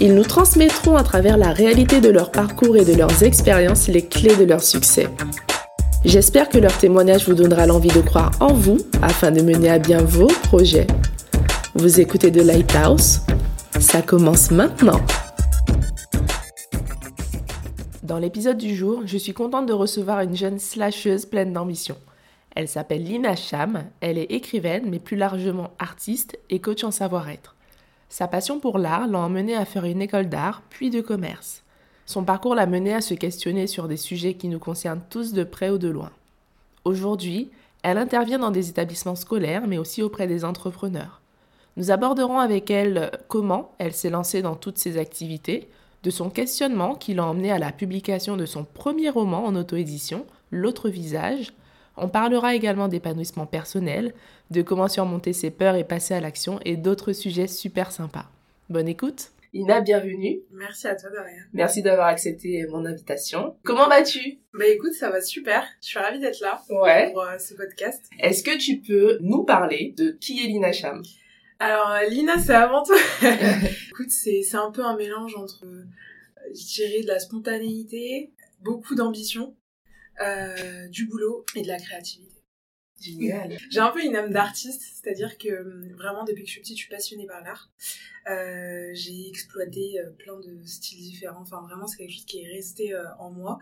Ils nous transmettront à travers la réalité de leur parcours et de leurs expériences les clés de leur succès. J'espère que leur témoignage vous donnera l'envie de croire en vous afin de mener à bien vos projets. Vous écoutez The Lighthouse Ça commence maintenant. Dans l'épisode du jour, je suis contente de recevoir une jeune slasheuse pleine d'ambition. Elle s'appelle Lina Cham, elle est écrivaine, mais plus largement artiste et coach en savoir-être. Sa passion pour l'art l'a emmenée à faire une école d'art, puis de commerce. Son parcours l'a menée à se questionner sur des sujets qui nous concernent tous de près ou de loin. Aujourd'hui, elle intervient dans des établissements scolaires, mais aussi auprès des entrepreneurs. Nous aborderons avec elle comment elle s'est lancée dans toutes ces activités, de son questionnement qui l'a emmenée à la publication de son premier roman en auto-édition, L'autre visage, on parlera également d'épanouissement personnel, de comment surmonter ses peurs et passer à l'action et d'autres sujets super sympas. Bonne écoute Ina, bienvenue. Merci à toi, Daria. Merci d'avoir accepté mon invitation. Comment vas-tu? Bah écoute, ça va super. Je suis ravie d'être là ouais. pour euh, ce podcast. Est-ce que tu peux nous parler de qui est Lina Cham? Alors, euh, Lina, c'est avant tout... écoute, c'est un peu un mélange entre, euh, je dirais, de la spontanéité, beaucoup d'ambition, euh, du boulot et de la créativité. Génial. J'ai un peu une âme d'artiste, c'est-à-dire que hum, vraiment depuis que je suis petite, je suis passionnée par l'art. Euh, j'ai exploité euh, plein de styles différents. Enfin, vraiment, c'est quelque chose qui est resté euh, en moi.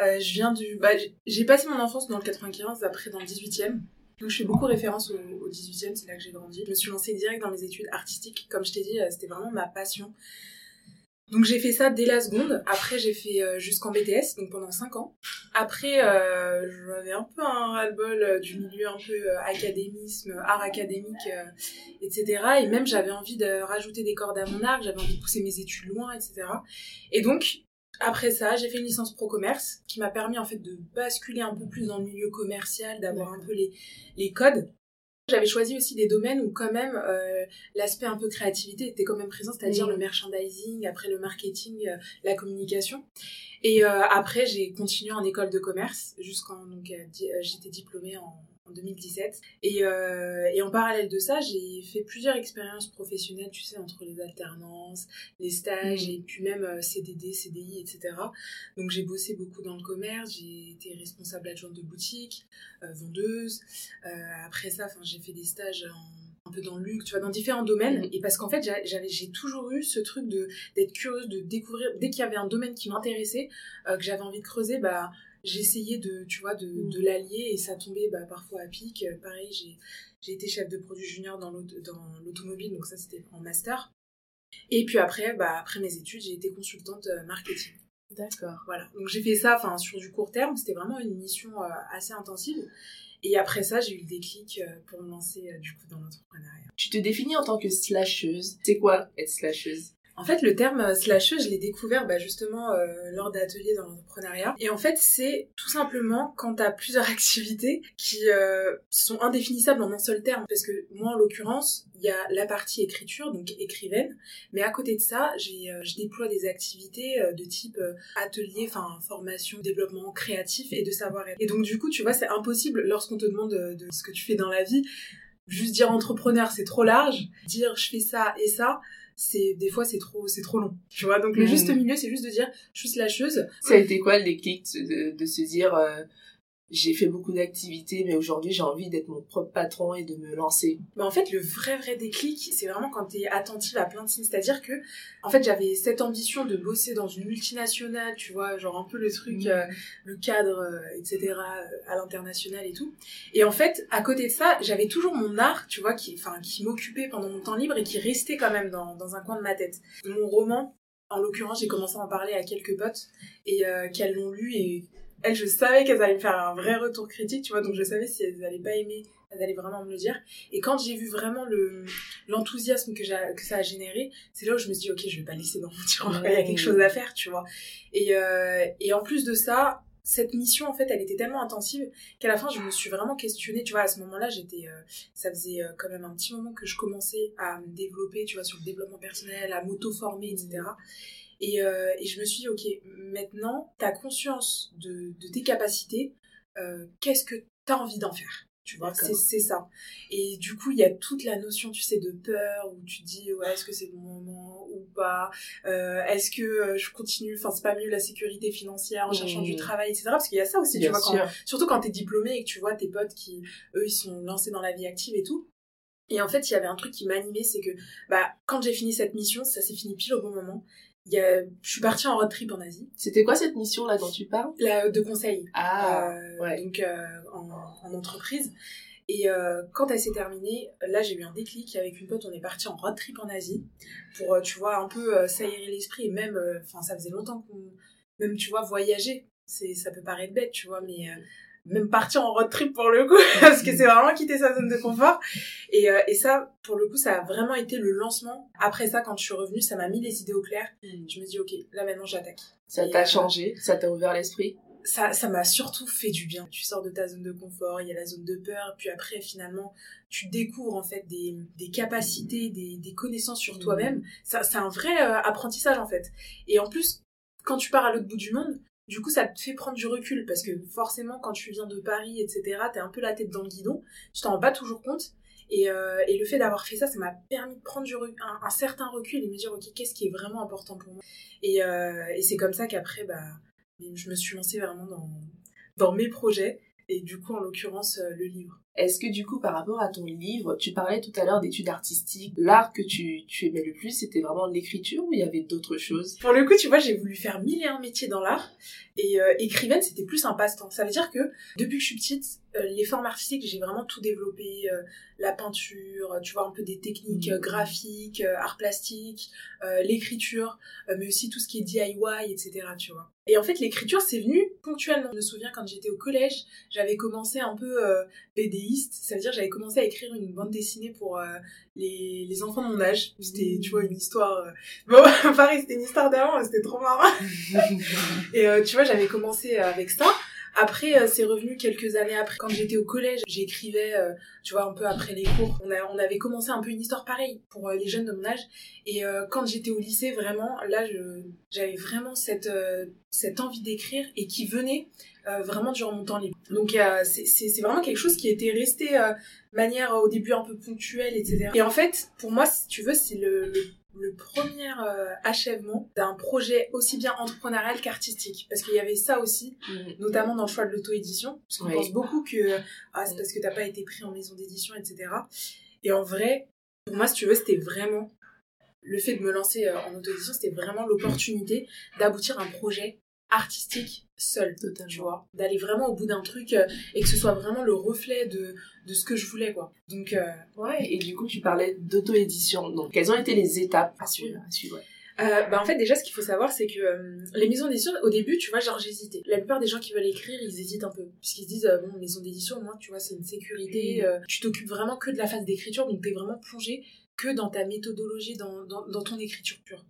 Euh, je viens du, bah, j'ai passé mon enfance dans le 95, après dans le 18e. Donc je fais beaucoup référence au, au 18e, c'est là que j'ai grandi. Je me suis lancée direct dans mes études artistiques. Comme je t'ai dit, c'était vraiment ma passion. Donc j'ai fait ça dès la seconde. Après j'ai fait euh, jusqu'en BTS, donc pendant 5 ans. Après euh, j'avais un peu un ras-le-bol euh, du milieu un peu euh, académisme, art académique, euh, etc. Et même j'avais envie de rajouter des cordes à mon arc, j'avais envie de pousser mes études loin, etc. Et donc après ça j'ai fait une licence pro commerce qui m'a permis en fait de basculer un peu plus dans le milieu commercial, d'avoir un peu les, les codes. J'avais choisi aussi des domaines où quand même euh, l'aspect un peu créativité était quand même présent, c'est-à-dire Mmh. le merchandising, après le marketing, euh, la communication. Et euh, après j'ai continué en école de commerce jusqu'en donc euh, di- euh, j'étais diplômée en, en 2017. Et, euh, et en parallèle de ça, j'ai fait plusieurs expériences professionnelles, tu sais, entre les alternances, les stages Mmh. et puis même euh, CDD, CDI, etc. Donc j'ai bossé beaucoup dans le commerce, j'ai été responsable adjointe de boutique, euh, vendeuse. Euh, après ça, j'ai fait des stages en- un peu dans le luxe, tu vois, dans différents domaines. Mhm. Et parce qu'en fait, j'avais, j'ai toujours eu ce truc de d'être curieuse, de découvrir. Dès qu'il y avait un domaine qui m'intéressait, euh, que j'avais envie de creuser, bah j'essayais de, tu vois, de, Mhm. de l'allier et ça tombait bah, parfois à pic. Euh, pareil, j'ai, j'ai été chef de produit junior dans, dans l'automobile, donc ça c'était en master. Et puis après, bah, après mes études, j'ai été consultante euh, marketing. D'accord. Voilà. Donc j'ai fait ça enfin sur du court terme, c'était vraiment une mission euh, assez intensive. Et après ça, j'ai eu le déclic euh, pour me lancer euh, du coup dans l'entrepreneuriat. Tu te définis en tant que slasheuse. C'est quoi être slasheuse? En fait, le terme euh, slasheuse, je l'ai découvert bah, justement euh, lors d'ateliers dans l'entrepreneuriat. Et en fait, c'est tout simplement quand tu as plusieurs activités qui euh, sont indéfinissables en un seul terme. Parce que moi, en l'occurrence, il y a la partie écriture, donc écrivaine. Mais à côté de ça, j'ai, euh, je déploie des activités euh, de type euh, atelier, enfin formation, développement créatif et de savoir-être. Et donc du coup, tu vois, c'est impossible lorsqu'on te demande de, de ce que tu fais dans la vie. Juste dire entrepreneur, c'est trop large. Dire je fais ça et ça, c'est des fois c'est trop c'est trop long. Tu vois. Donc le Mhm. juste milieu, c'est juste de dire je suis slasheuse. Ça a été quoi le déclic de, de se dire euh, j'ai fait beaucoup d'activités mais aujourd'hui j'ai envie d'être mon propre patron et de me lancer Mais en fait, le vrai vrai déclic, c'est vraiment quand t'es attentive à plein de signes. C'est-à-dire que, en fait, j'avais cette ambition de bosser dans une multinationale, tu vois, genre un peu le truc, euh, le cadre, euh, etc., euh, à l'international et tout. Et en fait, à côté de ça, j'avais toujours mon art, tu vois, qui, enfin, qui m'occupait pendant mon temps libre et qui restait quand même dans, dans un coin de ma tête. Mon roman, en l'occurrence, j'ai commencé à en parler à quelques potes et euh, qu'elles l'ont lu et elles, je savais qu'elles allaient me faire un vrai retour critique, tu vois, donc je savais si elles allaient pas aimer d'aller vraiment me le dire. Et quand j'ai vu vraiment le l'enthousiasme que, que ça a généré, c'est là où je me suis dit, ok, je vais pas laisser dans mon tiroir, il y a quelque chose à faire, tu vois. Et, euh, et en plus de ça, cette mission en fait elle était tellement intensive qu'à la fin je me suis vraiment questionnée tu vois à ce moment-là j'étais euh, ça faisait euh, quand même un petit moment que je commençais à me développer tu vois sur le développement personnel à m'auto-former etc et, euh, et je me suis dit ok maintenant t'as conscience de, de tes capacités qu'est-ce que t'as envie d'en faire? Tu vois c'est ça. Et du coup il y a toute la notion tu sais de peur où tu dis ouais est-ce que c'est le bon moment ou pas? Euh, est-ce que euh, je continue? Enfin c'est pas mieux la sécurité financière en cherchant du travail etc parce qu'il y a ça aussi tu vois quand, surtout quand t'es diplômé et que tu vois tes potes qui eux ils sont lancés dans la vie active et tout. Et en fait, il y avait un truc qui m'animait, c'est que bah quand j'ai fini cette mission, ça s'est fini pile au bon moment y a, je suis partie en road trip en Asie. C'était quoi cette mission là dont tu parles? La de conseil. Ah, euh, ouais. Donc euh, en, en, entreprise. Et euh, quand elle s'est terminée, là j'ai eu un déclic avec une pote. On est parti en road trip en Asie pour, euh, tu vois, un peu euh, s'aérer l'esprit. Et même, euh, enfin, ça faisait longtemps qu'on, même, tu vois, voyager. C'est, ça peut paraître bête, tu vois, mais même partir en road trip pour le coup parce que c'est vraiment quitter sa zone de confort. Et, euh, et ça pour le coup ça a vraiment été le lancement. Après ça quand je suis revenue ça m'a mis les idées au clair. Mm. je me dis ok là maintenant j'attaque. Ça t'a euh, changé ça t'a ouvert l'esprit? ça ça m'a surtout fait du bien. Tu sors de ta zone de confort il y a la zone de peur puis après finalement tu découvres en fait des, des capacités des, des connaissances sur mm. toi-même. Ça c'est un vrai euh, apprentissage en fait. Et en plus quand tu pars à l'autre bout du monde du coup, ça te fait prendre du recul parce que forcément, quand tu viens de Paris, etc., t'es un peu la tête dans le guidon. Tu t'en rends pas toujours compte. Et, euh, le fait d'avoir fait ça, ça m'a permis de prendre du un, certain recul et me dire, ok, qu'est-ce qui est vraiment important pour moi? Et, euh, et c'est comme ça qu'après, bah, je me suis lancée vraiment dans, dans mes projets et du coup, en l'occurrence, euh, le livre. Est-ce que du coup, par rapport à ton livre, tu parlais tout à l'heure d'études artistiques, l'art que tu, tu aimais le plus, c'était vraiment l'écriture ou il y avait d'autres choses? Pour le coup, tu vois, j'ai voulu faire mille et un métiers dans l'art et euh, écrivaine, c'était plus un passe-temps. Ça veut dire que depuis que je suis petite, euh, les formes artistiques, j'ai vraiment tout développé, euh, la peinture, tu vois, un peu des techniques mmh. graphiques, art plastique, l'écriture, mais aussi tout ce qui est DIY, etc., tu vois. Et en fait, l'écriture, c'est venu ponctuellement. Je me souviens quand j'étais au collège, j'avais commencé un peu BDiste, ça veut dire j'avais commencé à écrire une bande dessinée pour les, les enfants de mon âge. C'était, tu vois, une histoire... Bon, pareil, c'était une histoire d'avant, c'était trop marrant. et tu vois, j'avais commencé avec ça. Après, euh, c'est revenu quelques années après. Quand j'étais au collège, j'écrivais, euh, tu vois, un peu après les cours. On, a, on avait commencé un peu une histoire pareille pour euh, les jeunes de mon âge. Et quand j'étais au lycée, vraiment, là, j'avais vraiment cette, cette envie d'écrire et qui venait vraiment durant mon temps libre. Donc, c'est vraiment quelque chose qui était resté manière au début un peu ponctuelle, etc. Et en fait, pour moi, si tu veux, c'est le premier euh, achèvement d'un projet aussi bien entrepreneurial qu'artistique. Parce qu'il y avait ça aussi, mhm. notamment dans le choix de l'auto-édition. Parce qu'on pense beaucoup que ah, c'est parce que t'as pas été pris en maison d'édition, etc. Et en vrai, pour moi, si tu veux, c'était vraiment le fait de me lancer euh, en auto-édition, c'était vraiment l'opportunité d'aboutir à un projet artistique seul, Totalement. tu vois, d'aller vraiment au bout d'un truc euh, et que ce soit vraiment le reflet de, de ce que je voulais, quoi. Donc, euh, ouais, et du coup, tu parlais d'auto-édition, donc quelles ont été les étapes à suivre, euh, bah en fait déjà ce qu'il faut savoir c'est que les maisons d'édition au début tu vois genre j'hésitais. La plupart des gens qui veulent écrire ils hésitent un peu. Puisqu'ils se disent bon maison d'édition moi tu vois c'est une sécurité tu t'occupes vraiment que de la phase d'écriture donc t'es vraiment plongé que dans ta méthodologie dans, dans, dans ton écriture pure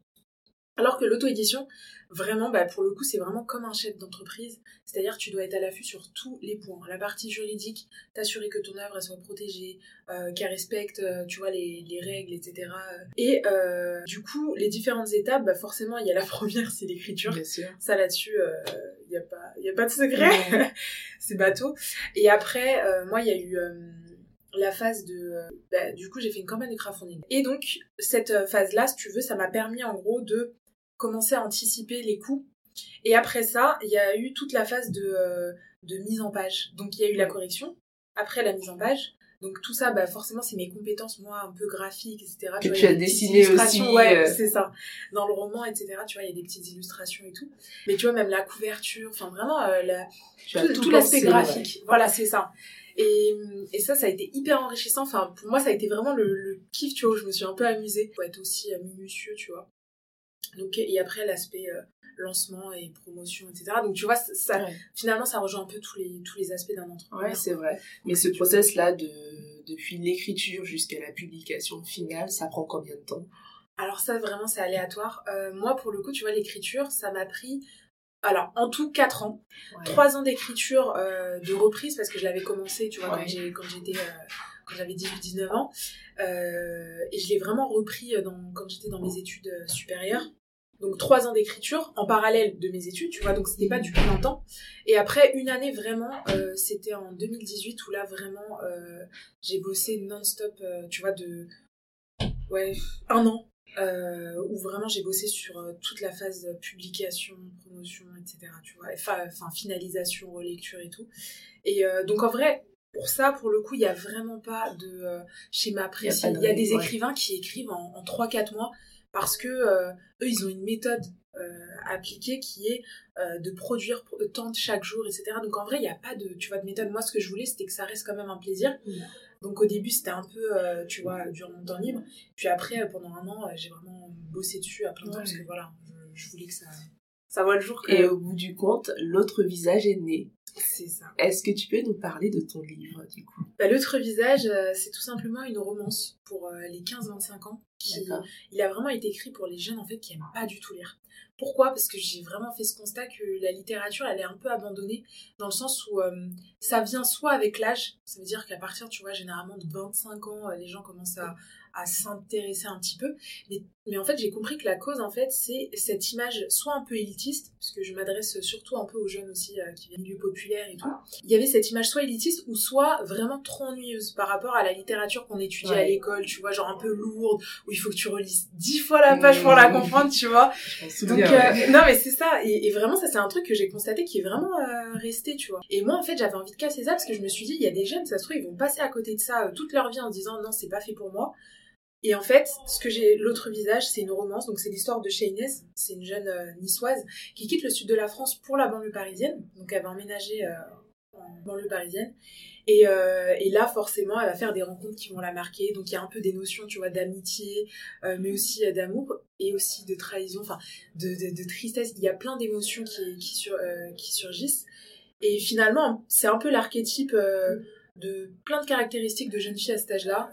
alors que l'auto-édition, vraiment, bah, pour le coup, c'est vraiment comme un chef d'entreprise. C'est-à-dire tu dois être à l'affût sur tous les points. La partie juridique, t'assurer que ton œuvre soit protégée, euh, qu'elle respecte, euh, tu vois, les, les, règles, etc. Et euh, du coup, les différentes étapes, bah, forcément, il y a la première, c'est l'écriture. Ça là-dessus, il n'y a pas, il a pas de secret. c'est bateau. Et après, moi, il y a eu la phase de... Bah, du coup, j'ai fait une campagne de crowdfunding. Et donc, cette phase-là, si tu veux, ça m'a permis en gros de commencer à anticiper les coûts. Et après ça, il y a eu toute la phase de, euh, de mise en page. Donc il y a eu la correction, après la mise en page. Donc tout ça, bah forcément, c'est mes compétences, moi, un peu graphiques, etc. Que tu, as dessiné aussi. Ouais, euh. c'est ça. Dans le roman, etc., tu vois, il y a des petites illustrations et tout. Mais tu vois, même la couverture, enfin vraiment, euh, la, tout, l'aspect graphique. Voilà, c'est ça. Et, et ça, ça a été hyper enrichissant. Enfin, pour moi, ça a été vraiment le, le kiff, tu vois, où je me suis un peu amusée. Faut être aussi minutieux, tu vois Donc, et après, l'aspect lancement et promotion, etc. Donc, tu vois, ça, finalement, ça rejoint un peu tous les, tous les aspects d'un entrepreneur. Ouais, c'est vrai. Mais ce process-là, de, depuis l'écriture jusqu'à la publication finale, ça prend combien de temps? Alors, ça, vraiment, c'est aléatoire. moi, pour le coup, tu vois, l'écriture, ça m'a pris alors en tout 4 ans. 3 ans d'écriture euh, de reprise parce que je l'avais commencé, tu vois, quand j'étais euh, quand j'avais 18-19 ans. Euh, et je l'ai vraiment repris dans, quand j'étais dans mes études supérieures. Donc 3 ans d'écriture en parallèle de mes études, tu vois, donc c'était pas du plein temps. Et après une année vraiment, c'était en 2018 où là vraiment j'ai bossé non-stop, tu vois, de ouais, un an euh, où vraiment j'ai bossé sur euh, toute la phase publication, promotion, etc. Tu vois, enfin, finalisation, relecture et tout. Et euh, donc en vrai, pour ça, pour le coup, il n'y a vraiment pas de schéma précis. Il y a, des écrivains qui écrivent en, en 3-4 mois parce que eux, ils ont une méthode appliquée qui est de produire tant chaque jour, etc. Donc en vrai, il n'y a pas de, tu vois, de méthode. Moi, ce que je voulais, c'était que ça reste quand même un plaisir. Donc au début, c'était un peu, euh, tu vois, durant mon temps libre. Puis après, euh, pendant un an, euh, j'ai vraiment bossé dessus à plein temps parce que voilà, je, voulais que ça, ça voit le jour. Et au bout du compte, l'autre visage est né. C'est ça. Est-ce que tu peux nous parler de ton livre, du coup? Bah, L'autre visage, c'est tout simplement une romance pour les 15-25 ans. Qui, il a vraiment été écrit pour les jeunes, en fait, qui aiment pas du tout lire. Pourquoi? Parce que j'ai vraiment fait ce constat que la littérature, elle est un peu abandonnée, dans le sens où euh, ça vient soit avec l'âge, ça veut dire qu'à partir, tu vois, généralement de 25 ans, euh, les gens commencent à, à s'intéresser un petit peu. Mais, mais en fait, j'ai compris que la cause, en fait, c'est cette image soit un peu élitiste, parce que je m'adresse surtout un peu aux jeunes aussi euh, qui viennent du populaire et tout. Il y avait cette image soit élitiste ou soit vraiment trop ennuyeuse par rapport à la littérature qu'on étudie à l'école, tu vois, genre un peu lourde, où il faut que tu relises dix fois la page pour la mmh. comprendre, tu vois. Donc, euh, non, mais c'est ça. Et, vraiment, ça, c'est un truc que j'ai constaté qui est vraiment euh, resté, tu vois. Et moi, en fait, j'avais envie de casser ça parce que je me suis dit, il y a des jeunes, ça se trouve, ils vont passer à côté de ça toute leur vie en disant, non, c'est pas fait pour moi. Et en fait, ce que j'ai, l'autre visage, c'est une romance. Donc, c'est l'histoire de Shayness. C'est une jeune euh, niçoise qui quitte le sud de la France pour la banlieue parisienne. Donc, elle va emménager euh, en banlieue parisienne. Et, euh, et, là, forcément, elle va faire des rencontres qui vont la marquer. Donc, il y a un peu des notions, tu vois, d'amitié, mais aussi d'amour et aussi de trahison, enfin, de, tristesse. Il y a plein d'émotions qui surgissent. Et finalement, c'est un peu l'archétype de plein de caractéristiques de jeune fille à cet âge-là,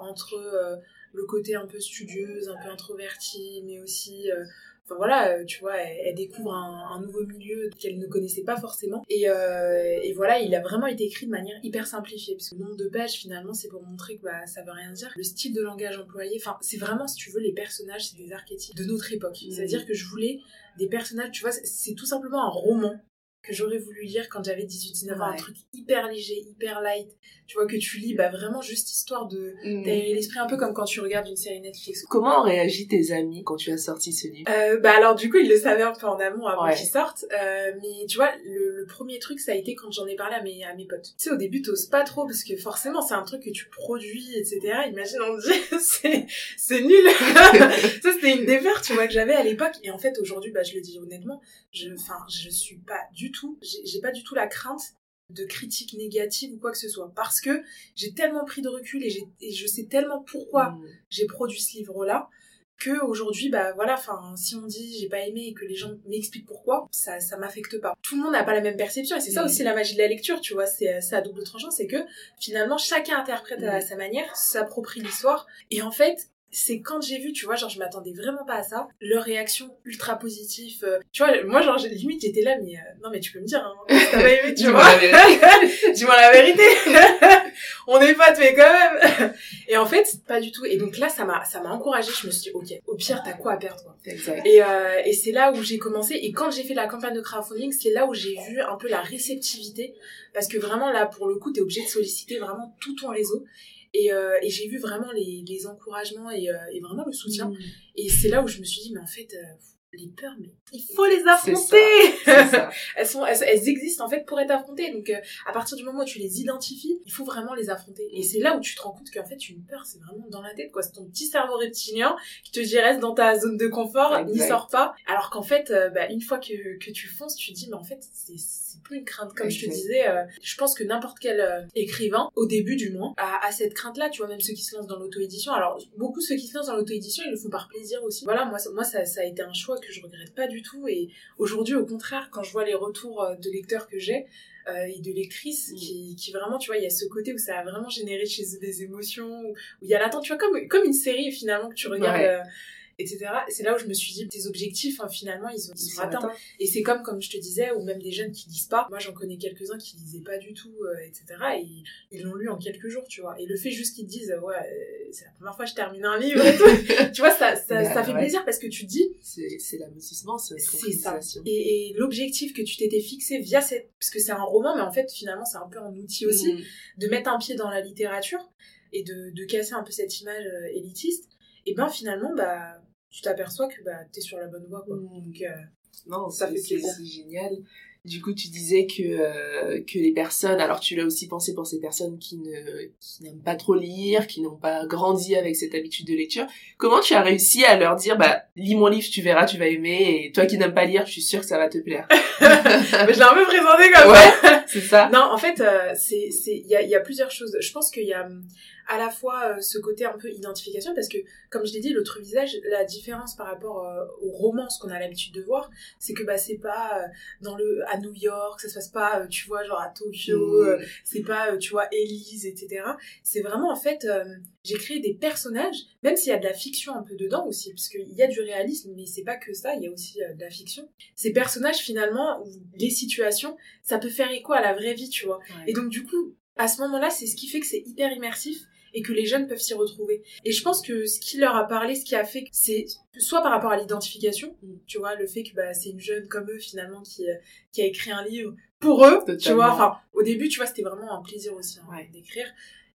entre le côté un peu studieuse, un peu introvertie, mais aussi euh, enfin voilà euh, tu vois elle, découvre un, nouveau milieu qu'elle ne connaissait pas forcément. Et, euh, et, voilà il a vraiment été écrit de manière hyper simplifiée parce que le nombre de pages finalement c'est pour montrer que bah, ça veut rien dire. Le style de langage employé enfin c'est vraiment si tu veux les personnages c'est des archétypes de notre époque. Mmh. c'est à dire que je voulais des personnages tu vois c'est tout simplement un roman que j'aurais voulu lire quand j'avais 18-19 ans, un truc hyper léger, hyper light. Tu vois que tu lis bah vraiment juste histoire de mm. l'esprit un peu comme quand tu regardes une série Netflix. Comment ont réagi tes amis quand tu as sorti ce livre? Euh, Bah alors du coup ils le savaient un peu en amont avant qu'il sorte, euh, mais tu vois le, premier truc ça a été quand j'en ai parlé à mes à mes potes. Tu sais au début t'oses pas trop parce que forcément c'est un truc que tu produis etc. Imagine on dit c'est nul. ça c'était une défaite tu vois que j'avais à l'époque et en fait aujourd'hui bah je le dis honnêtement je enfin je suis pas du tout, j'ai pas du tout la crainte de critiques négatives ou quoi que ce soit parce que j'ai tellement pris de recul et, et je sais tellement pourquoi mmh. j'ai produit ce livre là que aujourd'hui bah voilà enfin si on dit j'ai pas aimé et que les gens m'expliquent pourquoi ça ça m'affecte pas tout le monde n'a pas la même perception et c'est ça mmh. aussi la magie de la lecture tu vois c'est ça à double tranchant c'est que finalement chacun interprète à mmh. sa manière s'approprie l'histoire et en fait c'est quand j'ai vu, tu vois, genre je m'attendais vraiment pas à ça, leur réaction ultra positive. Euh, tu vois, moi genre limite j'étais là, mais euh, non mais tu peux me dire, hein, t'as pas aimé, tu vois. Dis-moi la vérité. On est pas tués quand même. et en fait, pas du tout. Et donc là, ça m'a ça m'a encouragée. Je me suis dit, ok, au pire t'as quoi à perdre quoi. Et euh, et c'est là où j'ai commencé. Et quand j'ai fait la campagne de crowdfunding, c'est là où j'ai vu un peu la réceptivité, parce que vraiment là pour le coup t'es obligé de solliciter vraiment tout ton réseau. Et, euh, et j'ai vu vraiment les, les encouragements et, euh, et, vraiment le soutien. Mm. Et c'est là où je me suis dit, mais en fait, euh, les peurs, mais il faut les affronter. elles sont, elles, existent en fait pour être affrontées. Donc euh, à partir du moment où tu les identifies, il faut vraiment les affronter. Et c'est là où tu te rends compte qu'en fait une peur, c'est vraiment dans la tête, quoi. C'est ton petit cerveau reptilien qui te dit reste dans ta zone de confort, n'y sors pas. Alors qu'en fait, euh, bah, une fois que, que tu fonces, tu te dis mais en fait c'est plus une crainte. Comme je te disais, euh, je pense que n'importe quel écrivain, au début du moins, a, a cette crainte-là. Tu vois même ceux qui se lancent dans l'auto-édition. Alors beaucoup ceux qui se lancent dans l'auto-édition, ils le font par plaisir aussi. Voilà, moi moi ça, ça a été un choix que je regrette pas du tout. Et aujourd'hui, au contraire, quand je vois les retours euh, de lecteurs que j'ai, euh, et de lectrices mm. qui, qui vraiment, tu vois, il y a ce côté où ça a vraiment généré chez eux des émotions, où il y a l'attente, tu vois, comme, comme une série finalement que tu regardes. Euh, etc. C'est là où je me suis dit, tes objectifs, hein, finalement, ils, sont, ils sont atteints. Et c'est comme, comme je te disais, ou même des jeunes qui lisent pas. Moi, j'en connais quelques-uns qui lisaient pas du tout, euh, etc. Et ils l'ont lu en quelques jours, tu vois. Et le fait juste qu'ils disent, ouais, euh, c'est la première fois que je termine un livre tu vois, ça, ça, ça fait plaisir parce que tu dis. C'est l'aboutissement, c'est ça. Et, et l'objectif que tu t'étais fixé via cette. Parce que c'est un roman, mais en fait, finalement, c'est un peu un outil aussi mm. de mettre un pied dans la littérature et de, de casser un peu cette image euh, élitiste. Et ben finalement, bah tu t'aperçois que bah, tu es sur la bonne voie. Quoi. Mmh. Donc, euh, non, ça fait plaisir. C'est génial. Du coup, tu disais que, euh, que les personnes, alors tu l'as aussi pensé pour ces personnes qui ne qui n'aiment pas trop lire, qui n'ont pas grandi avec cette habitude de lecture. Comment tu as réussi à leur dire, bah, lis mon livre, tu verras, tu vas aimer, et toi qui n'aimes pas lire, je suis sûre que ça va te plaire. Mais je l'ai un peu présenté comme ouais, c'est ça. Non, en fait, euh, c'est, c'est, il y a, y a plusieurs choses. Je pense qu'il y a, à la fois euh, ce côté un peu identification parce que comme je l'ai dit l'autre visage la différence par rapport euh, aux romans ce qu'on a l'habitude de voir c'est que bah c'est pas euh, dans le à New York ça se passe pas tu vois genre à Tokyo mmh. c'est pas tu vois Elise etc c'est vraiment en fait j'ai créé des personnages même s'il y a de la fiction un peu dedans aussi parce qu'il y a du réalisme mais c'est pas que ça il y a aussi de la fiction. Ces personnages finalement ou les situations ça peut faire écho à la vraie vie tu vois. Et donc du coup à ce moment-là, c'est ce qui fait que c'est hyper immersif et que les jeunes peuvent s'y retrouver. Et je pense que ce qui leur a parlé, ce qui a fait, c'est soit par rapport à l'identification, mm. tu vois, le fait que bah, c'est une jeune comme eux finalement qui, euh, qui a écrit un livre pour eux, tu vois. Enfin, au début, tu vois, c'était vraiment un plaisir aussi hein, d'écrire.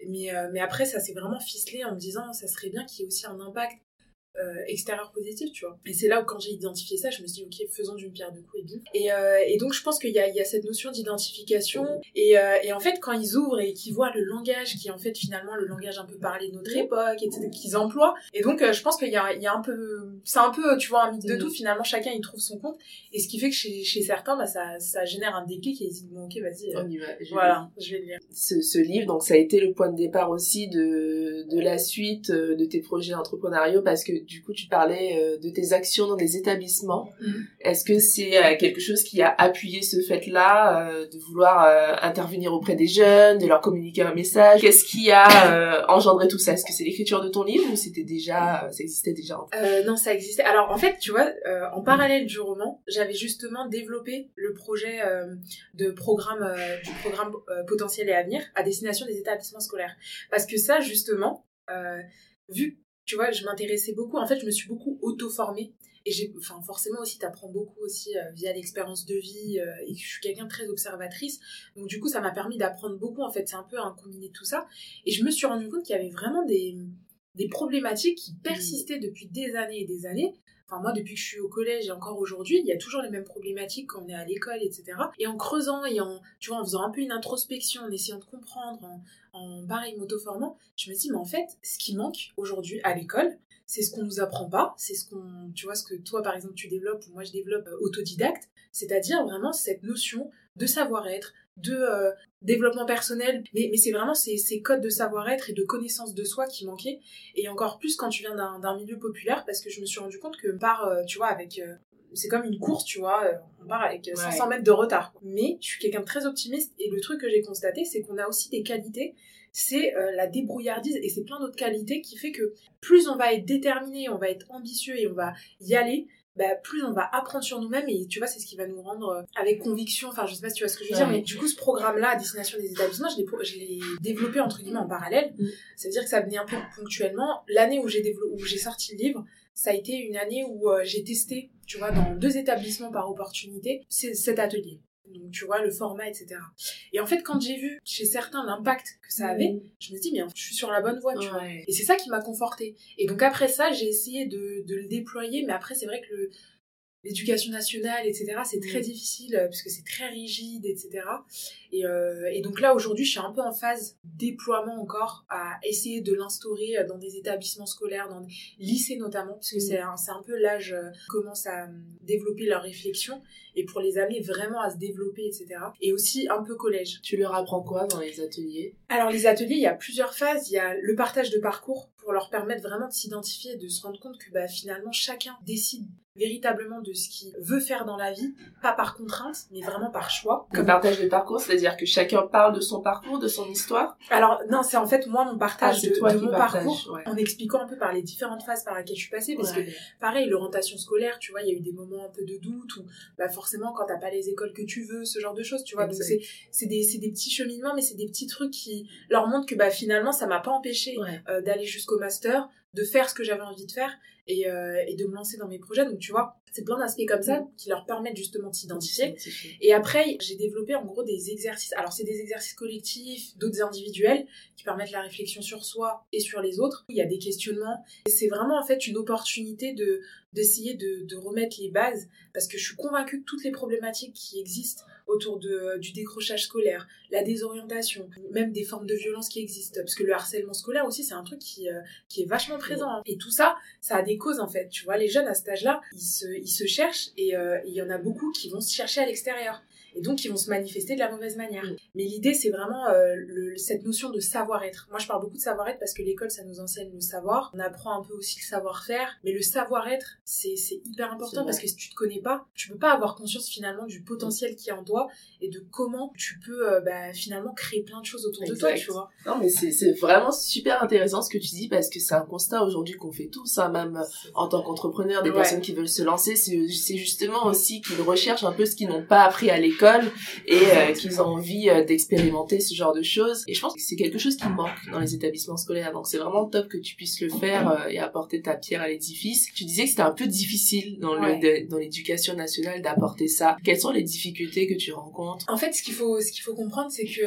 Mais, euh, mais après, ça s'est vraiment ficelé en me disant, ça serait bien qu'il y ait aussi un impact euh, extérieur positif, tu vois. Et c'est là où quand j'ai identifié ça, je me suis dit, ok, faisons d'une pierre deux coups et bim. Et, euh, et donc je pense qu'il y a, il y a cette notion d'identification. Et, euh, et en fait, quand ils ouvrent et qu'ils voient le langage qui est en fait finalement le langage un peu parlé de notre époque, et qu'ils emploient. Et donc je pense qu'il y a, il y a un peu, c'est un peu, tu vois, un mythe de mm. tout. Finalement, chacun il trouve son compte. Et ce qui fait que chez, chez certains, bah, ça, ça génère un déclic et ils disent, bon, ok, vas-y. On y va. voilà, je vais le lire. Ce, ce livre, donc ça a été le point de départ aussi de, de la suite de tes projets entrepreneuriaux parce que du coup, tu parlais euh, de tes actions dans des établissements. Mm. Est-ce que c'est euh, quelque chose qui a appuyé ce fait-là euh, de vouloir intervenir auprès des jeunes, de leur communiquer un message? Qu'est-ce qui a engendré tout ça? Est-ce que c'est l'écriture de ton livre ou c'était déjà, ça existait déjà Non, ça existait. Alors en fait, tu vois, en parallèle du roman, j'avais justement développé le projet de programme du programme potentiel et avenir à destination des établissements scolaires. Parce que ça, justement, vu tu vois, je m'intéressais beaucoup. En fait, je me suis beaucoup auto-formée. Et j'ai, enfin, forcément aussi, t'apprends beaucoup aussi euh, via l'expérience de vie. Euh, et je suis quelqu'un de très observatrice. Donc, du coup, ça m'a permis d'apprendre beaucoup. En fait, c'est un peu un combiné de tout ça. Et je me suis rendu compte qu'il y avait vraiment des, des problématiques qui persistaient depuis des années et des années. Enfin, moi, depuis que je suis au collège et encore aujourd'hui, il y a toujours les mêmes problématiques quand on est à l'école, etc. Et en creusant et en, tu vois, en faisant un peu une introspection, en essayant de comprendre, en, en pareil m'auto-formant, je me dis, mais en fait, ce qui manque aujourd'hui à l'école, c'est ce qu'on nous apprend pas, c'est ce qu'on, tu vois, ce que toi, par exemple, tu développes ou moi je développe euh, autodidacte, c'est-à-dire vraiment cette notion de savoir-être, de euh, développement personnel, mais, mais c'est vraiment ces, ces, codes de savoir-être et de connaissance de soi qui manquaient, et encore plus quand tu viens d'un milieu populaire, parce que je me suis rendu compte que par, euh, tu vois, avec... c'est comme une course, tu vois, on part avec 500 mètres de retard. Mais je suis quelqu'un de très optimiste, et le truc que j'ai constaté, c'est qu'on a aussi des qualités. C'est la débrouillardise et c'est plein d'autres qualités qui fait que plus on va être déterminé, on va être ambitieux et on va y aller, bah, plus on va apprendre sur nous-mêmes et tu vois c'est ce qui va nous rendre euh, avec conviction. Enfin je sais pas si tu vois ce que je veux dire mais du coup ce programme là à destination des établissements je l'ai développé entre guillemets en parallèle. Mm. ça veut dire que ça venait un peu ponctuellement. L'année où j'ai où j'ai sorti le livre ça a été une année où euh, j'ai testé tu vois dans deux établissements par opportunité cet atelier donc tu vois le format etc et en fait quand j'ai vu chez certains l'impact que ça avait mm. je me dis mais je suis sur la bonne voie tu vois. Et c'est ça qui m'a confortée. Et donc après ça j'ai essayé de, de le déployer mais après c'est vrai que le l'éducation nationale, etc. C'est très difficile parce que c'est très rigide, etc. Et, et donc là, aujourd'hui, je suis un peu en phase déploiement encore à essayer de l'instaurer dans des établissements scolaires, dans des lycées notamment, parce que c'est un, un peu l'âge commence à développer leur réflexion et pour les amener vraiment à se développer, etc. Et aussi un peu collège. Tu leur apprends quoi dans les ateliers? Alors les ateliers, il y a plusieurs phases. Il y a le partage de parcours pour leur permettre vraiment de s'identifier et de se rendre compte que bah, finalement chacun décide véritablement de ce qu'il veut faire dans la vie, pas par contrainte, mais vraiment par choix. Le partage de parcours, c'est-à-dire que chacun parle de son parcours, de son histoire? Alors non, c'est en fait moi mon partage ah, de, mon parcours, en expliquant un peu par les différentes phases par lesquelles je suis passée, parce que pareil, l'orientation scolaire, tu vois, il y a eu des moments un peu de doute, ou bah forcément quand t'as pas les écoles que tu veux, ce genre de choses, tu vois, donc c'est, des, c'est des petits cheminements, mais c'est des petits trucs qui leur montrent que bah finalement ça m'a pas empêché euh, d'aller jusqu'au master, de faire ce que j'avais envie de faire, et, euh, et de me lancer dans mes projets. Donc tu vois, c'est plein d'aspects comme ça qui leur permettent justement de s'identifier. Et après, j'ai développé en gros des exercices. Alors c'est des exercices collectifs, d'autres individuels qui permettent la réflexion sur soi et sur les autres. Il y a des questionnements. Et c'est vraiment en fait une opportunité de d'essayer de, de remettre les bases parce que je suis convaincue que toutes les problématiques qui existent autour de, euh, du décrochage scolaire, la désorientation, même des formes de violence qui existent, parce que le harcèlement scolaire aussi c'est un truc qui, euh, qui est vachement présent. Hein. Et tout ça, ça a des causes en fait. Tu vois, les jeunes à cet âge-là, ils se, ils se cherchent et euh, il y en a beaucoup qui vont se chercher à l'extérieur et donc ils vont se manifester de la mauvaise manière. Mm. Mais l'idée, c'est vraiment euh, le, cette notion de savoir-être. Moi, je parle beaucoup de savoir-être parce que l'école, ça nous enseigne le savoir. On apprend un peu aussi le savoir-faire, mais le savoir-être, c'est hyper important parce que si tu te connais pas, tu peux pas avoir conscience finalement du potentiel qui est en toi et de comment tu peux euh, bah, finalement créer plein de choses autour de toi, tu vois. Non, mais c'est vraiment super intéressant ce que tu dis parce que c'est un constat aujourd'hui qu'on fait tous, hein, même en tant qu'entrepreneur, des personnes qui veulent se lancer, c'est justement aussi qu'ils recherchent un peu ce qu'ils n'ont pas appris à l'école et euh, qu'ils ont envie euh, d'expérimenter ce genre de choses. Et je pense que c'est quelque chose qui manque dans les établissements scolaires. Donc c'est vraiment top que tu puisses le faire euh, et apporter ta pierre à l'édifice. Tu disais que c'était un peu difficile dans le dans l'éducation nationale d'apporter ça. Quelles sont les difficultés que tu rencontres? En fait, ce qu'il faut ce qu'il faut comprendre, c'est que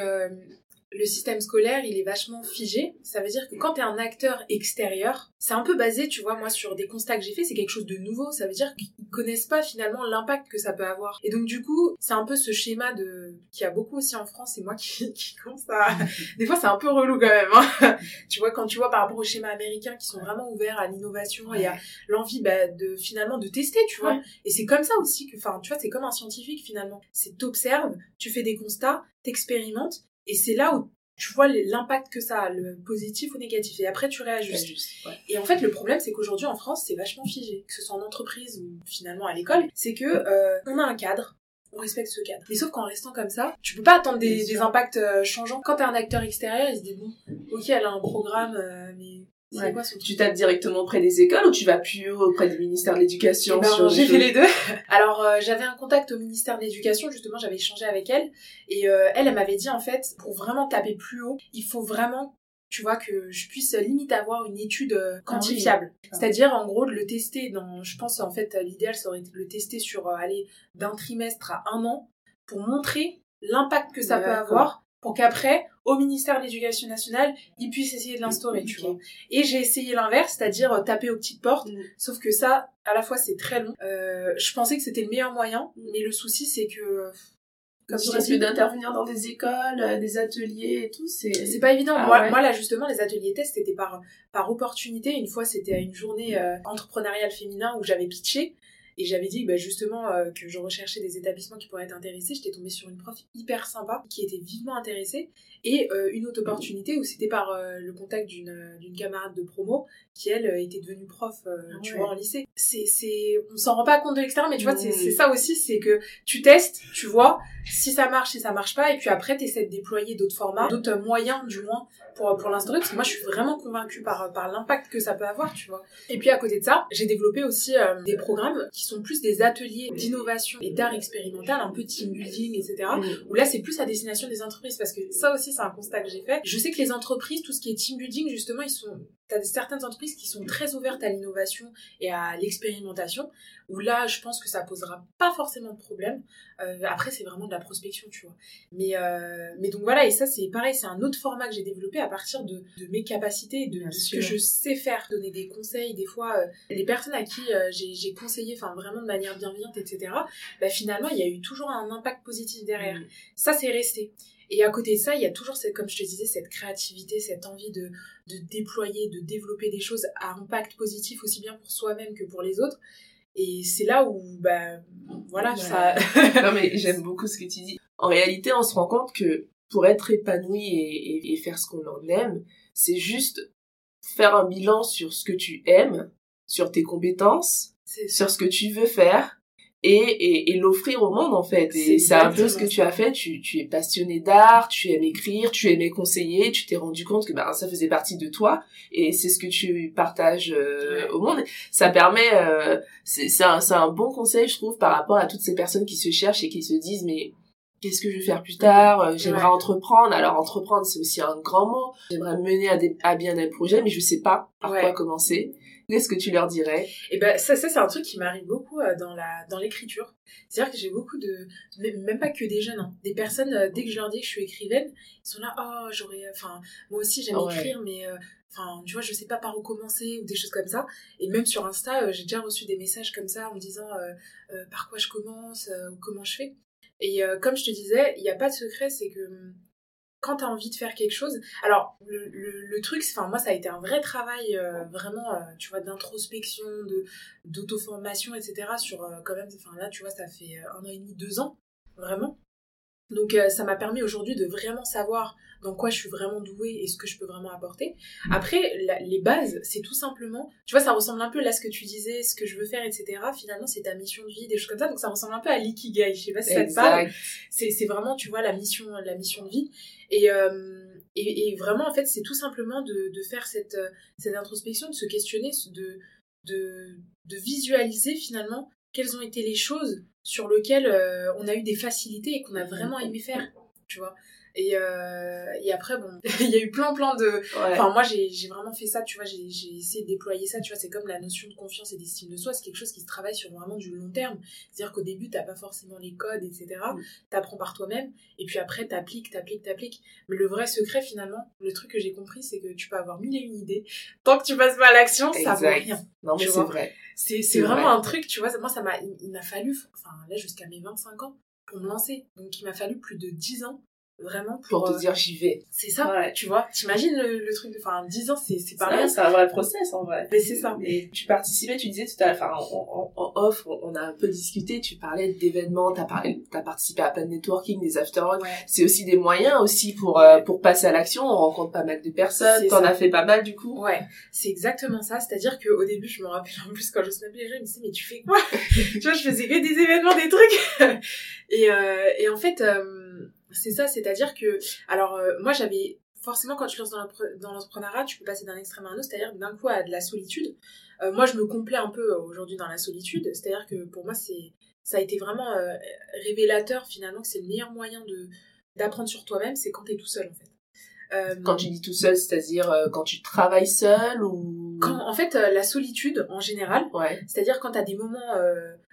le système scolaire, il est vachement figé. Ça veut dire que quand tu es un acteur extérieur, c'est un peu basé, tu vois, moi, sur des constats que j'ai faits, c'est quelque chose de nouveau. Ça veut dire qu'ils connaissent pas finalement l'impact que ça peut avoir. Et donc, du coup, c'est un peu ce schéma de qui a beaucoup aussi en France, et moi qui, qui commence à... Des fois, c'est un peu relou quand même. Hein. tu vois, quand tu vois par rapport au schéma américain qui sont vraiment ouverts à l'innovation et à l'envie bah, de finalement de tester, tu vois. Et c'est comme ça aussi que, enfin, tu vois, c'est comme un scientifique finalement. C'est t'observes, tu fais des constats, t'expérimentes, et c'est là où tu vois l'impact que ça a, le positif ou négatif. Et après, tu réajustes. Et en fait, le problème, c'est qu'aujourd'hui, en France, c'est vachement figé. Que ce soit en entreprise ou finalement à l'école, c'est que euh, on a un cadre. On respecte ce cadre. Mais sauf qu'en restant comme ça, tu peux pas attendre des, des impacts euh, changeants. Quand t'es un acteur extérieur, il se dit bon, ok, elle a un programme, euh, mais tu tapes directement auprès des écoles ou tu vas plus auprès du ministère de l'Éducation eh ben, J'ai fait les deux. Alors euh, j'avais un contact au ministère de l'Éducation, justement j'avais échangé avec elle et euh, elle, elle m'avait dit en fait pour vraiment taper plus haut, il faut vraiment tu vois que je puisse limite avoir une étude euh, quantifiable. Ah C'est-à-dire en gros de le tester dans je pense en fait l'idéal été de le tester sur aller d'un trimestre à un an pour montrer l'impact que ça peut avoir pour qu'après, au ministère de l'Éducation nationale, ils puissent essayer de l'instaurer, tu vois. Et j'ai essayé l'inverse, c'est-à-dire euh, taper aux petites portes, mm. sauf que ça, à la fois, c'est très long. Euh, je pensais que c'était le meilleur moyen, mm. mais le souci, c'est que... Comme tu risques d'intervenir dans des écoles, euh, des ateliers et tout, c'est... C'est pas évident. Ah moi, moi, là, justement, les ateliers tests, c'était par, par opportunité. Une fois, c'était à une journée euh, entrepreneuriale féminin où j'avais pitché. Et j'avais dit bah, justement euh, que je recherchais des établissements qui pourraient être intéressés. J'étais tombée sur une prof hyper sympa qui était vivement intéressée. Et euh, une autre opportunité où c'était par le contact d'une d'une camarade de promo qui, elle, était devenue prof, ah tu vois, en lycée. C'est, c'est, on s'en rend pas compte de l'extérieur, mais tu vois, c'est, c'est ça aussi, c'est que tu testes, tu vois, si ça marche, si ça marche pas, et puis après, tu essaies de déployer d'autres formats, d'autres moyens, du moins, pour, pour l'instaurer, parce que moi, je suis vraiment convaincue par, par l'impact que ça peut avoir, tu vois. Et puis, à côté de ça, j'ai développé aussi des programmes qui sont plus des ateliers d'innovation et d'art expérimental, un peu team building, etc. Mm. Où là, c'est plus à destination des entreprises parce que ça aussi, c'est un constat que j'ai fait. Je sais que les entreprises, tout ce qui est team building, justement, ils sont as certaines entreprises qui sont très ouvertes à l'innovation et à l'expérimentation, où là, je pense que ça posera pas forcément de problème. Euh, après, c'est vraiment de la prospection, tu vois. Mais, euh, mais donc voilà, et ça, c'est pareil, c'est un autre format que j'ai développé à partir de, de mes capacités, de, de ce que je sais faire, donner des conseils. Des fois, euh, les personnes à qui j'ai conseillé, enfin vraiment de manière bienveillante, etc., bah, finalement, il y a eu toujours un impact positif derrière. Mm. Ça, c'est resté. Et à côté de ça, il y a toujours, cette, comme je te disais, cette créativité, cette envie de, de déployer, de développer des choses à impact positif aussi bien pour soi-même que pour les autres. Et c'est là où, bah, voilà, ça... non mais j'aime beaucoup ce que tu dis. En réalité, on se rend compte que pour être épanoui et, et faire ce qu'on en aime, c'est juste faire un bilan sur ce que tu aimes, sur tes compétences, sur ce que tu veux faire et, et, et l'offrir au monde en fait. Et c'est un peu ce que tu as fait. Tu, tu es passionné d'art, tu aimes écrire, tu aimais conseiller, tu t'es rendu compte que bah, ça faisait partie de toi et c'est ce que tu partages euh, au monde. Ça permet, euh, c'est un, un bon conseil je trouve par rapport à toutes ces personnes qui se cherchent et qui se disent mais qu'est-ce que je vais faire plus tard? Euh, J'aimerais entreprendre. Alors entreprendre c'est aussi un grand mot. J'aimerais mener à, des, à bien un projet mais je sais pas par quoi commencer. Qu'est-ce que tu leur dirais? Et eh ben ça, ça c'est un truc qui m'arrive beaucoup euh, dans la dans l'écriture. C'est-à-dire que j'ai beaucoup de même pas que des jeunes, hein, des personnes euh, dès que je leur dis que je suis écrivaine, ils sont là oh j'aurais enfin moi aussi j'aime écrire mais euh, enfin tu vois je sais pas par où commencer ou des choses comme ça. Et même sur Insta j'ai déjà reçu des messages comme ça en me disant par quoi je commence ou comment je fais. Et comme je te disais il n'y a pas de secret c'est que hum, quand tu as envie de faire quelque chose, alors le, truc, enfin moi ça a été un vrai travail euh, vraiment, euh, tu vois, d'introspection, d'auto-formation, etc. Sur euh, quand même, enfin là tu vois ça fait un an et demi, deux ans, vraiment. Donc ça m'a permis aujourd'hui de vraiment savoir dans quoi je suis vraiment douée et ce que je peux vraiment apporter. Après, les bases, c'est tout simplement, tu vois, ça ressemble un peu là ce que tu disais, ce que je veux faire, etc. Finalement, c'est ta mission de vie, des choses comme ça. Donc ça ressemble un peu à l'ikigai. Je sais pas si ça te parle. C'est vraiment, tu vois, la mission, la mission de vie. Et, euh, et, et, vraiment, en fait, c'est tout simplement de, de faire cette, euh, cette introspection, de se questionner, de, de, de visualiser finalement quelles ont été les choses sur lesquelles euh, on a eu des facilités et qu'on a vraiment aimé faire, tu vois. Et, euh, et après, bon, il y a eu plein, plein de... Enfin, moi, j'ai vraiment fait ça, tu vois, j'ai essayé de déployer ça, tu vois, c'est comme la notion de confiance et d'estime de soi, c'est quelque chose qui se travaille sur vraiment du long terme. C'est-à-dire qu'au début, t'as pas forcément les codes, etc. Mm. T'apprends par toi-même, et puis après, t'appliques, t'appliques, t'appliques. Mais le vrai secret, finalement, le truc que j'ai compris, c'est que tu peux avoir mille et une idées. Tant que tu passes pas à l'action, ça vaut rien. Non, mais c'est vrai. C'est vraiment un truc, tu vois, moi, ça m'a, il, m'a fallu, enfin, là, jusqu'à mes 25 ans, pour me lancer. Donc, il m'a fallu plus de 10 ans vraiment pour, te euh, dire j'y vais. c'est ça. Tu vois t'imagines le, le truc de enfin 10 ans c'est c'est pas rien. c'est un vrai process en vrai. Mais c'est ça. Et tu participais tu disais tout à l'heure enfin en, en, off on, a un peu discuté tu parlais d'événements t'as parlé t'as participé à plein de networking des after c'est aussi des moyens aussi pour euh, pour passer à l'action. On rencontre pas mal de personnes t'en as fait pas mal du coup. Ouais c'est exactement ça. C'est à dire que au début je me rappelle en plus quand je snappais les gens ils me disaient mais tu fais quoi? Tu vois je faisais que des événements des trucs. Et euh, et en fait c'est ça, c'est-à-dire que, alors euh, moi j'avais forcément quand tu lances dans l'entrepreneuriat, tu peux passer d'un extrême à un autre, c'est-à-dire d'un coup à de la solitude. Euh, moi je me complais un peu euh, aujourd'hui dans la solitude, c'est-à-dire que pour moi c'est ça a été vraiment révélateur finalement que c'est le meilleur moyen de d'apprendre sur toi-même, c'est quand tu es tout seul en fait. quand tu dis tout seul, c'est-à-dire quand tu travailles seul ou quand en fait la solitude en général, ouais. c'est-à-dire quand tu as des moments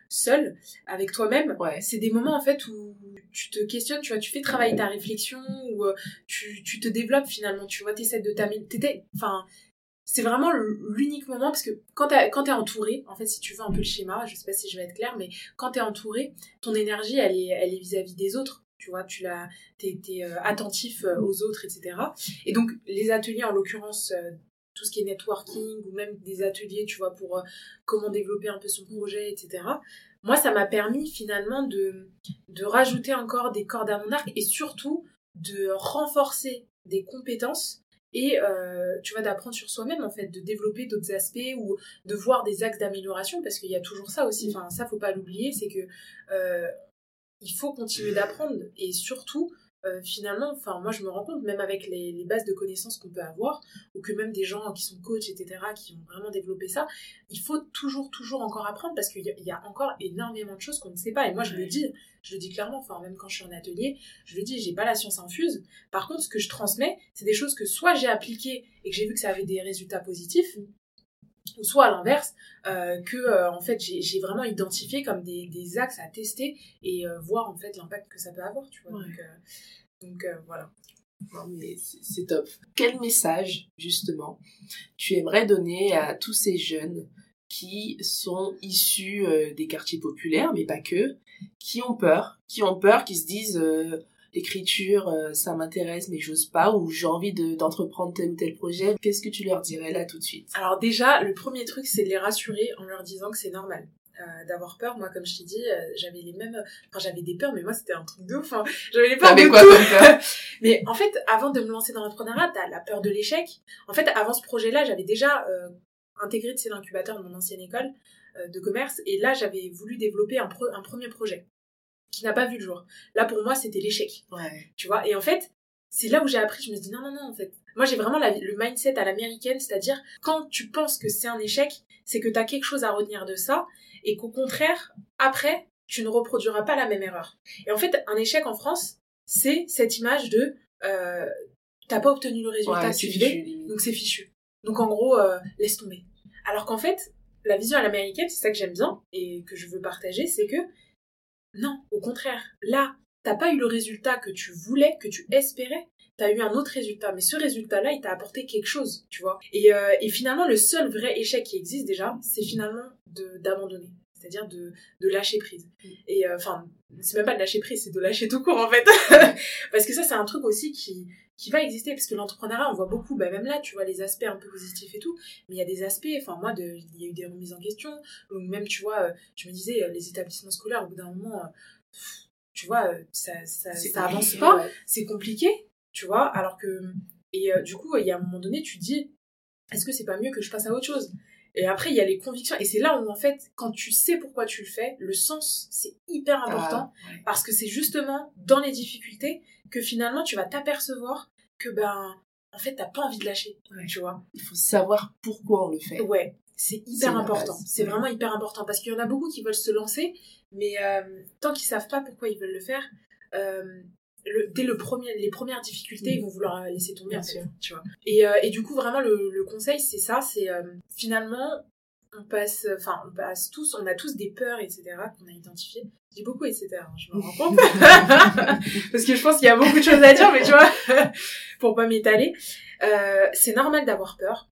seul avec toi-même, ouais. c'est des moments en fait où tu te questionnes, tu vois, tu fais travailler ta réflexion ou euh, tu, tu te développes finalement, tu vois, t'essaies de t'améliorer. Enfin, c'est vraiment l'unique moment parce que quand t'es quand entouré, en fait, si tu veux un peu le schéma, je sais pas si je vais être claire, mais quand t'es entouré, ton énergie, elle est elle est vis-à-vis des autres. Tu vois, tu l'as, t'es, t'es euh, attentif euh, aux autres, etc. Et donc, les ateliers, en l'occurrence, tout ce qui est networking ou même des ateliers, tu vois, pour comment développer un peu son projet, etc moi, ça m'a permis finalement de, de rajouter encore des cordes à mon arc et surtout de renforcer des compétences et euh, tu vois d'apprendre sur soi-même en fait de développer d'autres aspects ou de voir des axes d'amélioration parce qu'il y a toujours ça aussi. Enfin ça faut pas l'oublier c'est que euh, il faut continuer d'apprendre et surtout euh, finalement, enfin moi je me rends compte, même avec les, les bases de connaissances qu'on peut avoir, ou que même des gens qui sont coachs, etc., qui ont vraiment développé ça, il faut toujours, toujours encore apprendre parce qu'il y, y a encore énormément de choses qu'on ne sait pas. Et moi je le dis, je le dis clairement, enfin même quand je suis en atelier, je le dis, j'ai pas la science infuse. Par contre, ce que je transmets, c'est des choses que soit j'ai appliquées et que j'ai vu que ça avait des résultats positifs, ou soit à l'inverse, euh, que euh, en fait j'ai vraiment identifié comme des, des axes à tester et euh, voir en fait l'impact que ça peut avoir, tu vois. Ouais. Donc, euh, donc euh, voilà. Non, mais c'est c'est top. Quel message, justement, tu aimerais donner à tous ces jeunes qui sont issus euh, des quartiers populaires, mais pas que, qui ont peur, qui ont peur, qui se disent euh, l'écriture, euh, ça m'intéresse, mais j'ose pas, ou j'ai envie de- d'entreprendre tel ou tel projet. Qu'est-ce que tu leur dirais là tout de suite? Alors déjà, le premier truc, c'est de les rassurer en leur disant que c'est normal. euh, d'avoir peur moi comme je t'ai dit euh, j'avais les mêmes enfin j'avais des peurs mais moi c'était un truc de ouf hein. j'avais les peurs de quoi tout peur? Mais en fait avant de me lancer dans l'entrepreneuriat t'as la peur de l'échec en fait avant ce projet là j'avais déjà euh, intégré tu sais, l'incubateur de mon ancienne école de commerce et là j'avais voulu développer un, pro- un premier projet qui n'a pas vu le jour là pour moi c'était l'échec Ouais. tu vois? Et en fait, c'est là où j'ai appris, je me suis dit non, non, non, en fait. Moi, j'ai vraiment la- le mindset à l'américaine, c'est-à-dire, quand tu penses que c'est un échec, c'est que tu as quelque chose à retenir de ça, et qu'au contraire, après, tu ne reproduiras pas la même erreur. Et en fait, un échec en France, c'est cette image de, euh, t'as pas obtenu le résultat que c'est tu voulais, donc c'est fichu. Donc en gros, euh, laisse tomber. Alors qu'en fait, la vision à l'américaine, c'est ça que j'aime bien et que je veux partager, c'est que non, au contraire, là, t'as pas eu le résultat que tu voulais, que tu espérais, t'as eu un autre résultat, mais ce résultat-là, il t'a apporté quelque chose, tu vois. Et, euh, et finalement, le seul vrai échec qui existe déjà, c'est finalement d'abandonner, c'est-à-dire de, de lâcher prise. Et euh, enfin, c'est même pas de lâcher prise, c'est de lâcher tout court en fait, parce que ça, c'est un truc aussi qui qui va exister parce que l'entrepreneuriat on voit beaucoup bah même là tu vois les aspects un peu positifs et tout mais il y a des aspects enfin moi de il y a eu des remises en question ou même tu vois euh, je me disais euh, les établissements scolaires au bout d'un moment euh, tu vois ça ça, avance pas ouais. c'est compliqué tu vois alors que et euh, du coup il y a un moment donné tu te dis est-ce que c'est pas mieux que je passe à autre chose? Et après il y a les convictions. Et c'est là où en fait quand tu sais pourquoi tu le fais le sens c'est hyper important. Ah, ouais. parce que c'est justement dans les difficultés que finalement tu vas t'apercevoir que ben en fait t'as pas envie de lâcher Ouais. tu vois. Il faut savoir pourquoi on le fait. ouais c'est hyper important. c'est vraiment hyper important. Parce qu'il y en a beaucoup qui veulent se lancer mais euh, tant qu'ils savent pas pourquoi ils veulent le faire euh, le- dès le premier, les premières difficultés, ils vont vouloir laisser tomber, Bien en fait, sûr. tu vois. Et, euh, et du coup, vraiment, le, le conseil, c'est ça, c'est euh, finalement, on passe, enfin, on passe tous, on a tous des peurs, etc., qu'on a identifiées. Je dis beaucoup, etc., hein, je me rends compte. Parce que je pense qu'il y a beaucoup de choses à dire, mais tu vois, pour pas m'étaler. Euh, c'est normal d'avoir peur.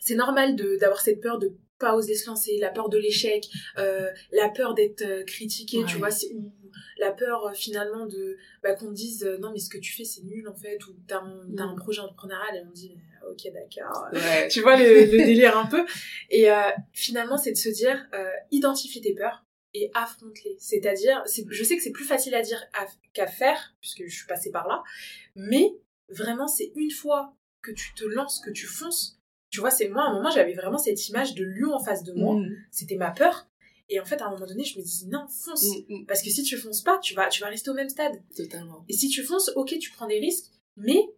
C'est normal d'avoir cette peur de pas oser se lancer, la peur de l'échec, euh, la peur d'être euh, critiqué, tu vois, ou la peur euh, finalement de bah, qu'on dise non mais ce que tu fais c'est nul en fait, ou t'as un, Mm. projet entrepreneurial et on dit ok d'accord, Ouais. tu vois le, le délire un peu. Et euh, finalement, c'est de se dire, euh, identifie tes peurs et affronte-les. C'est-à-dire, c'est- je sais que c'est plus facile à dire qu'à faire, puisque je suis passée par là, mais vraiment, c'est une fois que tu te lances, que tu fonces. Tu vois, c'est moi, à un moment, j'avais vraiment cette image de lion en face de moi. Mm, C'était ma peur. Et en fait, à un moment donné, je me disais, non, fonce. mm, mm. Parce que si tu fonces pas, tu vas, tu vas rester au même stade. Totalement. Et si tu fonces, ok, tu prends des risques, mais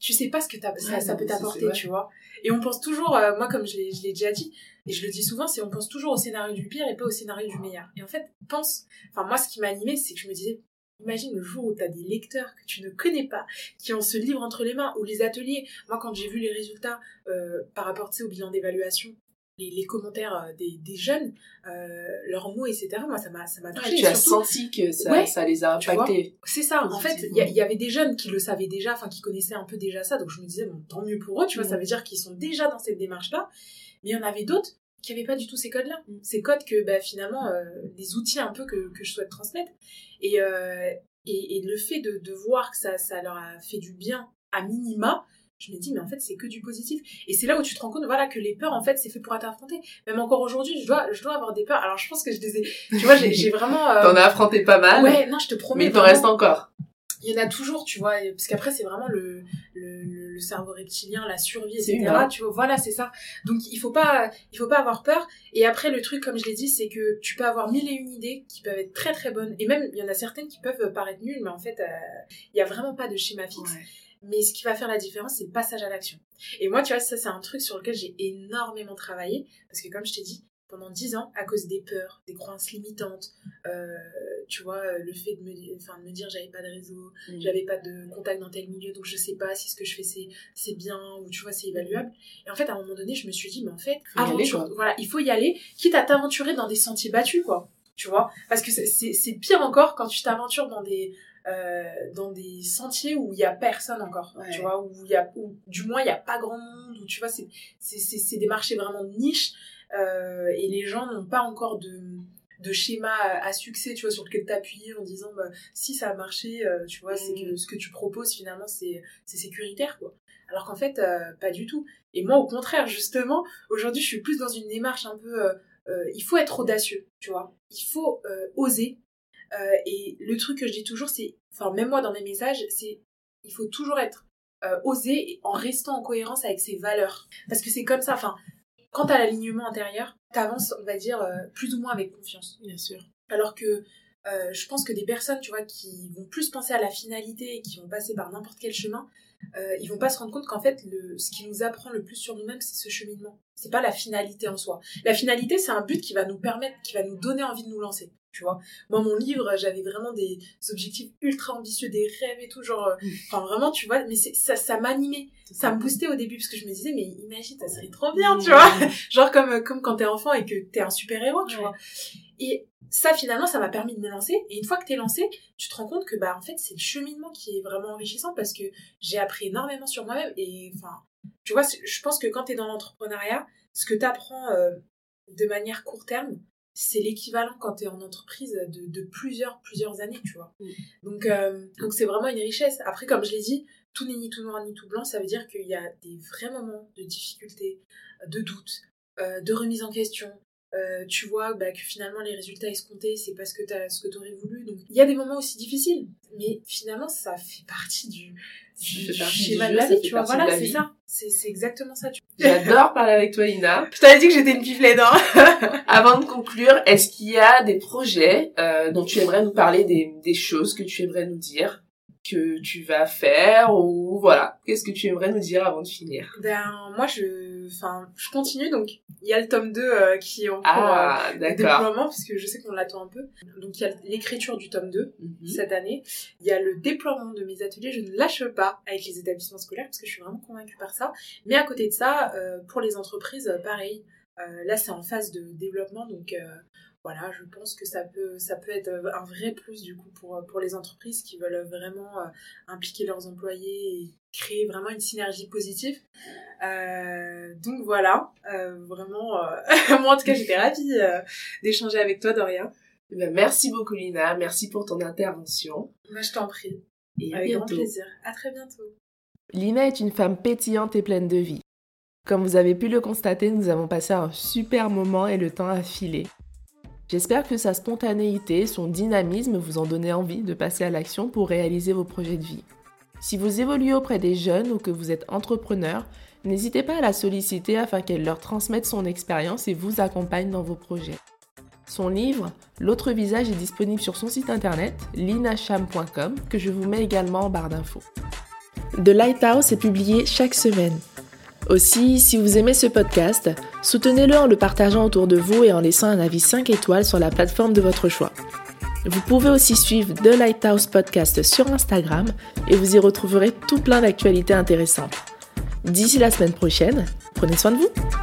tu sais pas ce que ça, ça non, peut t'apporter, tu vois. Et on pense toujours, euh, moi comme je l'ai déjà dit, et je le dis souvent, c'est on pense toujours au scénario du pire et pas au scénario du meilleur. Et en fait, pense, enfin moi ce qui m'a animé, c'est que je me disais, imagine le jour où t'as des lecteurs que tu ne connais pas, qui ont ce livre entre les mains, ou les ateliers. Moi quand j'ai vu les résultats euh, par rapport tu au bilan d'évaluation, les, les commentaires euh, des, des jeunes, euh, leurs mots, etc., moi ça m'a ça m'a touché. tu as surtout, senti que ça, Ouais, ça les a tu impactés. c'est ça, en fait, il y, avait des jeunes qui le savaient déjà, enfin qui connaissaient un peu déjà ça, donc je me disais, bon, tant mieux pour eux, tu vois, ça veut dire qu'ils sont déjà dans cette démarche-là, mais il y en avait d'autres qui n'avaient pas du tout ces codes-là. Mhm. Ces codes que, bah, finalement, euh, les outils un peu que, que je souhaite transmettre. Et, euh, et, et le fait de, de voir que ça, ça leur a fait du bien à minima, je me dis, mais en fait, c'est que du positif. Et c'est là où tu te rends compte, voilà, que les peurs, en fait, c'est fait pour être affronté. Même encore aujourd'hui, je dois, je dois avoir des peurs. Alors, je pense que je les ai, tu vois, j'ai vraiment, euh, T'en as affronté pas mal, Ouais, non, je te promets. mais il t'en reste encore. il y en a toujours, tu vois, parce qu'après c'est vraiment le cerveau reptilien, la survie, etc. Tu vois, voilà, c'est ça. Donc il faut pas, il faut pas avoir peur. Et après, le truc, comme je l'ai dit, c'est que tu peux avoir mille et une idées qui peuvent être très très bonnes. Et même, il y en a certaines qui peuvent paraître nulles, mais en fait, il y a vraiment pas de schéma fixe. Mais ce qui va faire la différence, c'est le passage à l'action. Et moi, tu vois, ça, c'est un truc sur lequel j'ai énormément travaillé. Parce que, comme je t'ai dit, pendant dix ans, à cause des peurs, des croyances limitantes, euh, tu vois, le fait de me, enfin, de me dire j'avais pas de réseau, mm. j'avais pas de contact dans tel milieu, donc je sais pas si ce que je fais c'est, c'est bien ou tu vois, c'est évaluable. Et en fait, à un moment donné, je me suis dit, mais en fait, voilà, il faut y aller, quitte à t'aventurer dans des sentiers battus, quoi. Tu vois, parce que c'est pire encore quand tu t'aventures dans des euh, dans des sentiers où il y a personne encore tu vois où il y a où, du moins il y a pas grand monde où tu vois c'est c'est des marchés vraiment de niche euh, et les gens n'ont pas encore de de schéma à succès tu vois sur lequel t'appuyer en disant bah, si ça a marché euh, tu vois c'est que mm. ce que tu proposes finalement c'est sécuritaire quoi alors qu'en fait pas du tout et moi au contraire justement aujourd'hui je suis plus dans une démarche un peu il faut être audacieux tu vois il faut oser euh, et le truc que je dis toujours, c'est, enfin même moi dans mes messages, c'est il faut toujours être euh, osé en restant en cohérence avec ses valeurs. Parce que c'est comme ça, enfin, quand t'as l'alignement intérieur, t'avances, on va dire, euh, plus ou moins avec confiance. Bien sûr. Alors que je pense que des personnes, tu vois, qui vont plus penser à la finalité et qui vont passer par n'importe quel chemin, euh, ils vont pas se rendre compte qu'en fait, le, ce qui nous apprend le plus sur nous-mêmes, c'est ce cheminement. C'est pas la finalité en soi. La finalité, c'est un but qui va nous permettre, qui va nous donner envie de nous lancer tu vois. Moi, mon livre, j'avais vraiment des objectifs ultra ambitieux, des rêves et tout, genre, euh, enfin, vraiment, tu vois, mais ça, ça m'animait, ça me boostait au début, parce que je me disais, mais imagine, ça serait trop bien, tu vois. genre, comme, comme quand t'es enfant et que t'es un super-héros, tu vois. Et ça, finalement, ça m'a permis de me lancer. Et une fois que t'es lancé, tu te rends compte que, bah, en fait, c'est le cheminement qui est vraiment enrichissant parce que j'ai appris énormément sur moi-même. Et, enfin, tu vois, je pense que quand t'es dans l'entrepreneuriat, ce que t'apprends euh, de manière court terme, c'est l'équivalent quand tu es en entreprise de, de, plusieurs plusieurs années tu vois. Mm. donc euh, donc c'est vraiment une richesse. Après comme je l'ai dit tout n'est ni tout noir ni tout blanc. Ça veut dire qu'il y a des vrais moments de difficulté de doute euh, de remise en question. Euh, tu vois bah, que finalement les résultats escomptés c'est t'as ce que tu aurais voulu. Donc il y a des moments aussi difficiles mais finalement ça fait partie du, du schéma de la vie tu vois voilà c'est ça. C'est exactement ça j'adore parler avec toi Ina. Je t'avais dit que j'étais une piflette hein avant de conclure est-ce qu'il y a des projets euh, dont tu aimerais nous parler des, des choses que tu aimerais nous dire? Que tu vas faire ou voilà. Qu'est-ce que tu aimerais nous dire avant de finir? Ben moi je enfin je continue donc il y a le tome 2 euh, qui est en cours ah, euh, déploiement parce que je sais qu'on l'attend un peu. Donc il y a l'écriture du tome 2 mhm. cette année. Il y a le déploiement de mes ateliers. Je ne lâche pas avec les établissements scolaires parce que je suis vraiment convaincue par ça. Mais à côté de ça euh, pour les entreprises pareil. Là c'est en phase de développement donc voilà, je pense que ça peut, ça peut être un vrai plus du coup pour, pour les entreprises qui veulent vraiment euh, impliquer leurs employés et créer vraiment une synergie positive. Euh, donc voilà, euh, vraiment, moi en tout cas j'étais ravie d'échanger avec toi Doria. Eh ben, merci beaucoup Lina, merci pour ton intervention. Je t'en prie. Et avec grand plaisir. À très bientôt. Lina est une femme pétillante et pleine de vie. Comme vous avez pu le constater, nous avons passé un super moment et le temps a filé. J'espère que sa spontanéité, son dynamisme vous ont donné envie de passer à l'action pour réaliser vos projets de vie. Si vous évoluez auprès des jeunes ou que vous êtes entrepreneur, n'hésitez pas à la solliciter afin qu'elle leur transmette son expérience et vous accompagne dans vos projets. Son livre, L'autre visage, est disponible sur son site internet linacham.com que je vous mets également en barre d'infos. The Lighthouse est publié chaque semaine. Aussi, si vous aimez ce podcast, soutenez-le en le partageant autour de vous et en laissant un avis 5 étoiles sur la plateforme de votre choix. Vous pouvez aussi suivre The Lighthouse Podcast sur Instagram et vous y retrouverez tout plein d'actualités intéressantes. D'ici la semaine prochaine, prenez soin de vous.